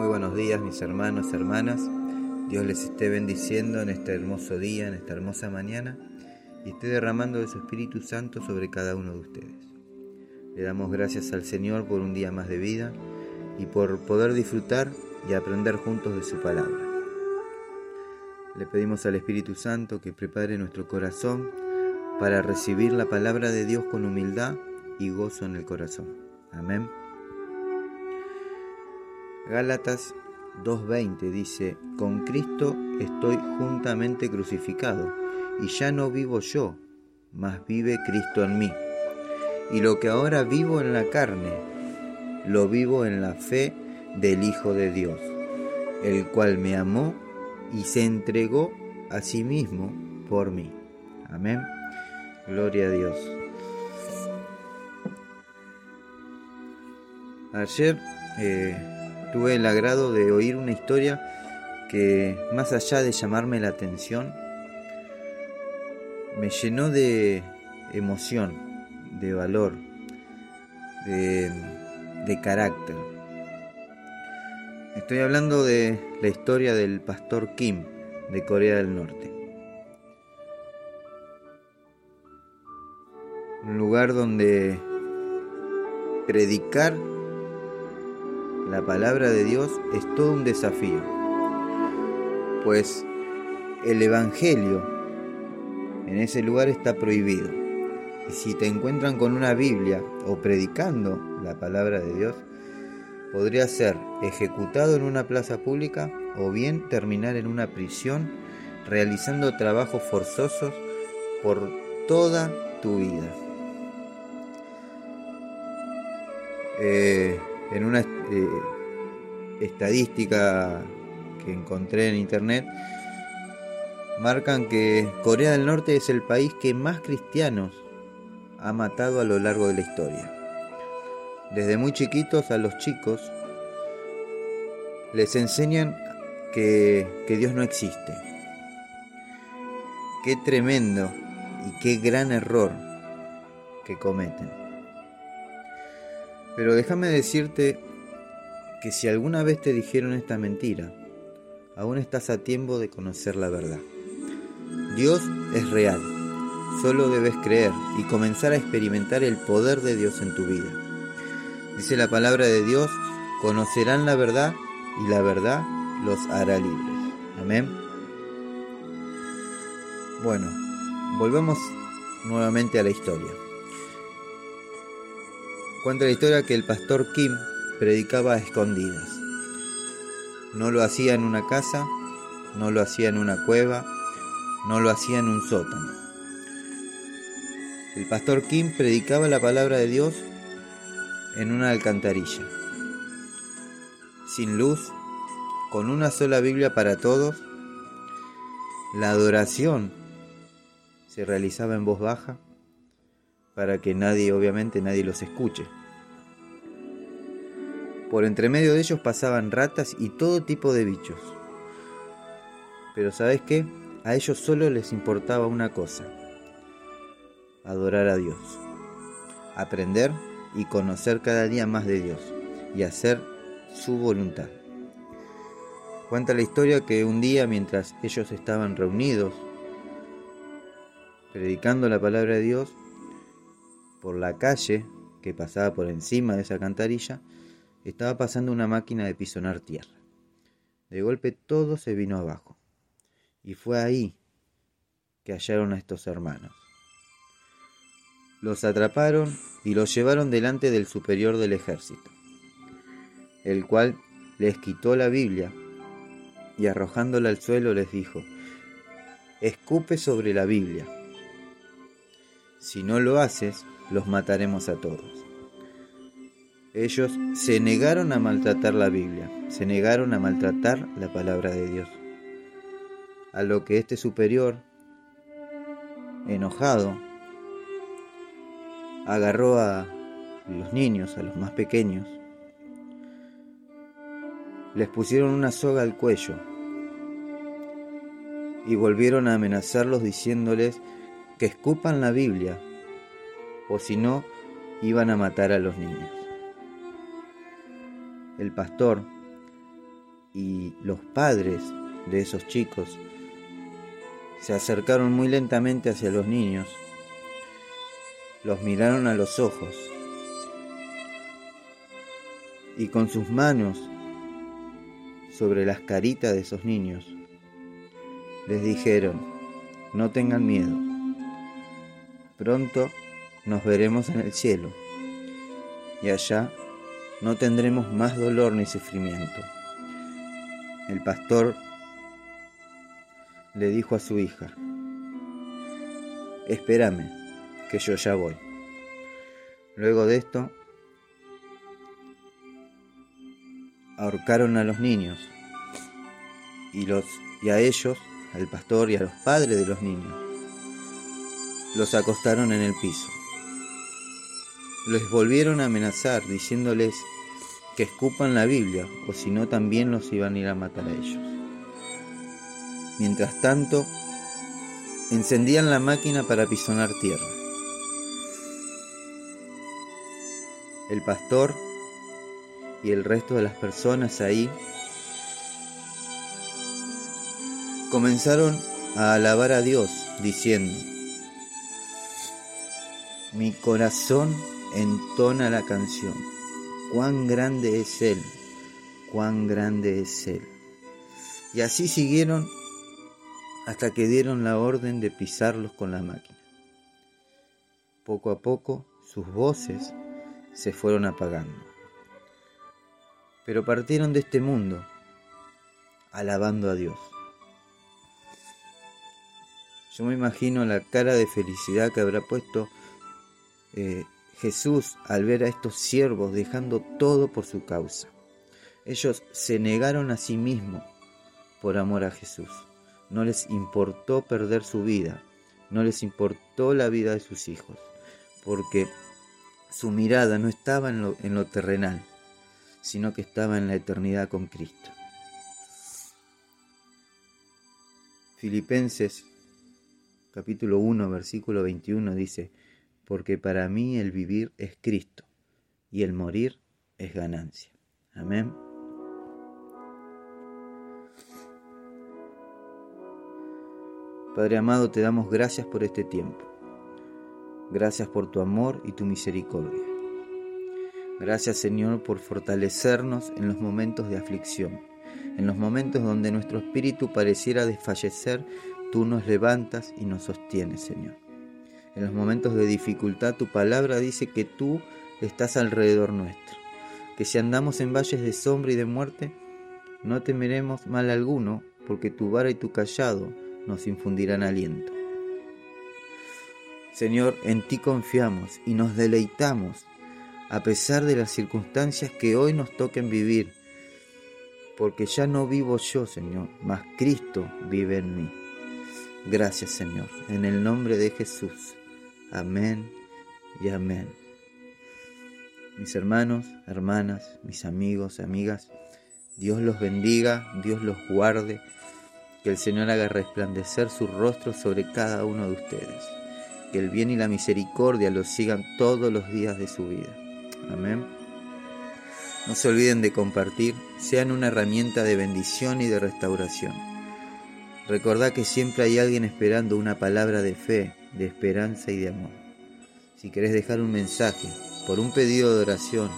Muy buenos días mis hermanos, hermanas. Dios les esté bendiciendo en este hermoso día, en esta hermosa mañana y esté derramando de su Espíritu Santo sobre cada uno de ustedes. Le damos gracias al Señor por un día más de vida y por poder disfrutar y aprender juntos de su palabra. Le pedimos al Espíritu Santo que prepare nuestro corazón para recibir la palabra de Dios con humildad y gozo en el corazón. Amén. Gálatas 2.20 dice, con Cristo estoy juntamente crucificado, y ya no vivo yo, mas vive Cristo en mí. Y lo que ahora vivo en la carne, lo vivo en la fe del Hijo de Dios, el cual me amó y se entregó a sí mismo por mí. Amén. Gloria a Dios. Ayer eh, tuve el agrado de oír una historia que, más allá de llamarme la atención, me llenó de emoción, de valor, de, de carácter. Estoy hablando de la historia del pastor Kim de Corea del Norte. Un lugar donde predicar la palabra de Dios es todo un desafío, pues el Evangelio en ese lugar está prohibido. Y si te encuentran con una Biblia o predicando la palabra de Dios, podría ser ejecutado en una plaza pública o bien terminar en una prisión realizando trabajos forzosos por toda tu vida. Eh, en una eh, estadística que encontré en internet, marcan que Corea del Norte es el país que más cristianos ha matado a lo largo de la historia. Desde muy chiquitos a los chicos les enseñan que, que Dios no existe. Qué tremendo y qué gran error que cometen. Pero déjame decirte que si alguna vez te dijeron esta mentira, aún estás a tiempo de conocer la verdad. Dios es real, solo debes creer y comenzar a experimentar el poder de Dios en tu vida. Dice la palabra de Dios, conocerán la verdad y la verdad los hará libres. Amén. Bueno, volvamos nuevamente a la historia. Cuenta la historia que el pastor Kim predicaba a escondidas. No lo hacía en una casa, no lo hacía en una cueva, no lo hacía en un sótano. El pastor Kim predicaba la palabra de Dios en una alcantarilla, sin luz, con una sola Biblia para todos. La adoración se realizaba en voz baja para que nadie, obviamente nadie los escuche. Por entre medio de ellos pasaban ratas y todo tipo de bichos. Pero ¿sabes qué? A ellos solo les importaba una cosa, adorar a Dios, aprender y conocer cada día más de Dios y hacer su voluntad. Cuenta la historia que un día mientras ellos estaban reunidos, predicando la palabra de Dios, por la calle que pasaba por encima de esa cantarilla, estaba pasando una máquina de pisonar tierra. De golpe todo se vino abajo. Y fue ahí que hallaron a estos hermanos. Los atraparon y los llevaron delante del superior del ejército, el cual les quitó la Biblia y arrojándola al suelo les dijo, escupe sobre la Biblia. Si no lo haces, los mataremos a todos. Ellos se negaron a maltratar la Biblia, se negaron a maltratar la palabra de Dios. A lo que este superior, enojado, agarró a los niños, a los más pequeños, les pusieron una soga al cuello y volvieron a amenazarlos diciéndoles que escupan la Biblia o si no, iban a matar a los niños. El pastor, y los padres de esos chicos se acercaron muy lentamente hacia los niños, los miraron a los ojos y con sus manos sobre las caritas de esos niños les dijeron, no tengan miedo, pronto nos veremos en el cielo y allá no tendremos más dolor ni sufrimiento. El pastor le dijo a su hija, espérame, que yo ya voy. Luego de esto, ahorcaron a los niños y, a ellos, al pastor y a los padres de los niños, los acostaron en el piso. Les volvieron a amenazar diciéndoles que escupan la Biblia o si no también los iban a ir a matar a ellos. Mientras tanto, encendían la máquina para pisonar tierra. El pastor y el resto de las personas ahí comenzaron a alabar a Dios diciendo, mi corazón entona la canción, cuán grande es Él, cuán grande es Él. Y así siguieron hasta que dieron la orden de pisarlos con la máquina. Poco a poco sus voces se fueron apagando. Pero partieron de este mundo alabando a Dios. Yo me imagino la cara de felicidad que habrá puesto eh, Jesús al ver a estos siervos dejando todo por su causa. Ellos se negaron a sí mismos por amor a Jesús. No les importó perder su vida, no les importó la vida de sus hijos, porque su mirada no estaba en lo, en lo terrenal, sino que estaba en la eternidad con Cristo. Filipenses capítulo 1 versículo 21 dice, porque para mí el vivir es Cristo y el morir es ganancia. Amén. Padre amado, te damos gracias por este tiempo. Gracias por tu amor y tu misericordia. Gracias Señor por fortalecernos en los momentos de aflicción, en los momentos donde nuestro espíritu pareciera desfallecer, tú nos levantas y nos sostienes, Señor. En los momentos de dificultad tu palabra dice que tú estás alrededor nuestro, que si andamos en valles de sombra y de muerte, no temeremos mal alguno, porque tu vara y tu callado nos infundirán aliento. Señor, en ti confiamos y nos deleitamos a pesar de las circunstancias que hoy nos toquen vivir, porque ya no vivo yo, Señor, mas Cristo vive en mí. Gracias, Señor, en el nombre de Jesús. Amén y amén. Mis hermanos, hermanas, mis amigos, amigas, Dios los bendiga, Dios los guarde, que el Señor haga resplandecer su rostro sobre cada uno de ustedes, que el bien y la misericordia los sigan todos los días de su vida. Amén. No se olviden de compartir, sean una herramienta de bendición y de restauración. Recordá que siempre hay alguien esperando una palabra de fe, de esperanza y de amor. Si querés dejar un mensaje por un pedido de oración,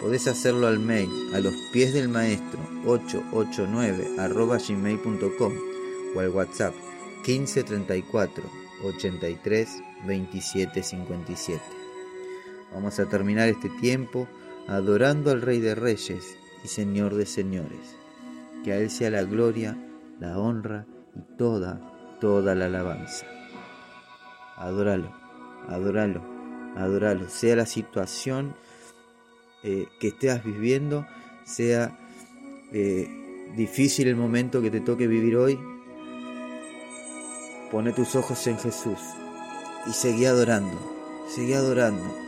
podés hacerlo al mail a los pies del maestro 889 gmail.com o al WhatsApp 1534 83 27 57. Vamos a terminar este tiempo adorando al Rey de Reyes y Señor de Señores. Que a Él sea la gloria, la honra y toda, toda la alabanza. Adóralo, adóralo, adóralo. Sea la situación eh, que estés viviendo, sea eh, difícil el momento que te toque vivir hoy, pone tus ojos en Jesús y seguí adorando, seguí adorando.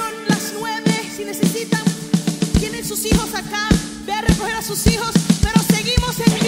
Son las nueve. Si necesitan, tienen sus hijos acá, ve a recoger a sus hijos, pero seguimos en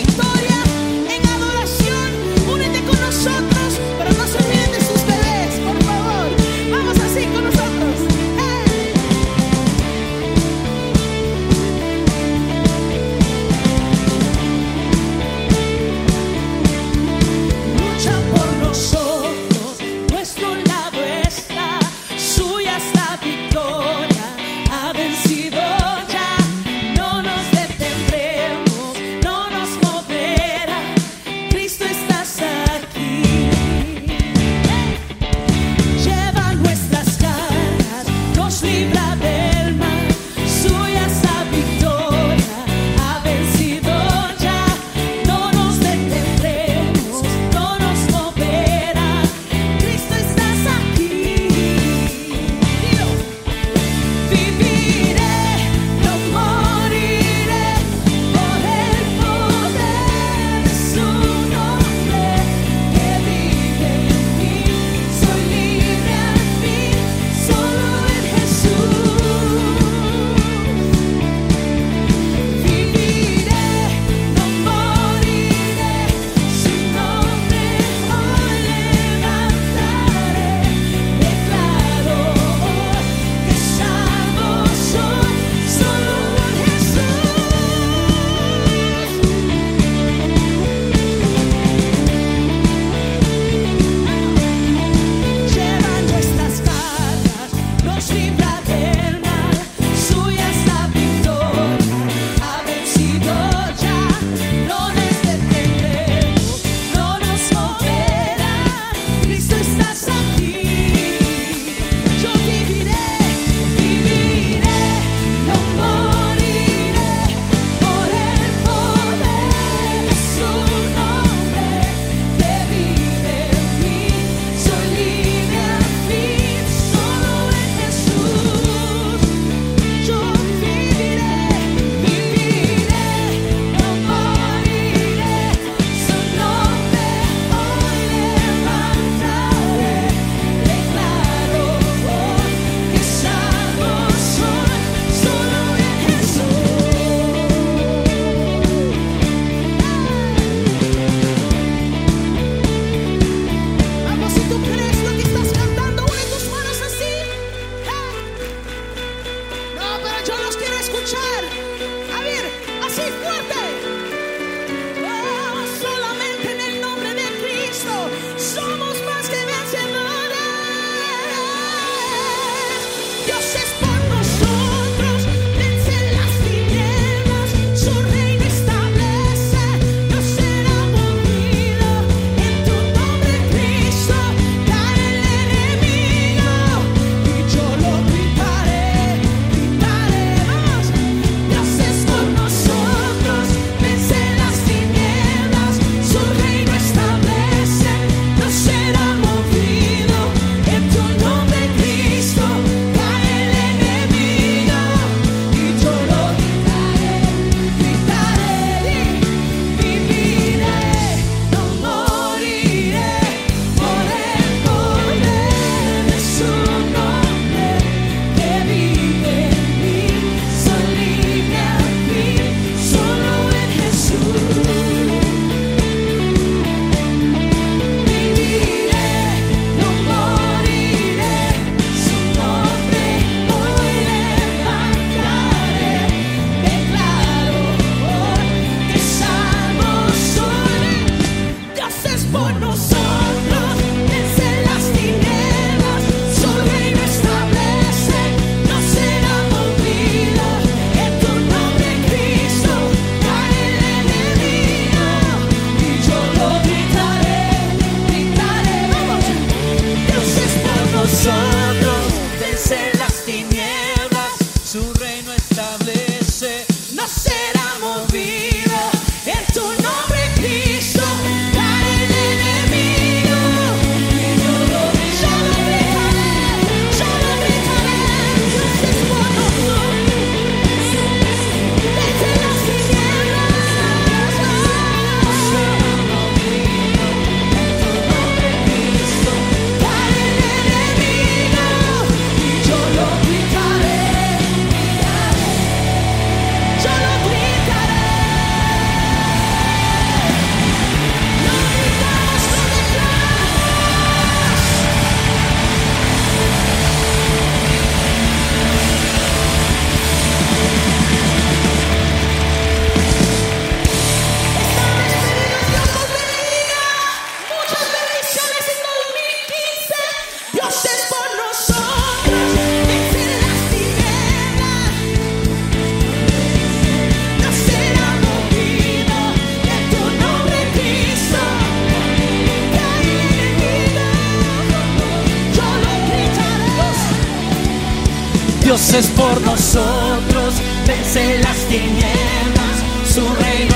es por nosotros, vence las tinieblas, su reino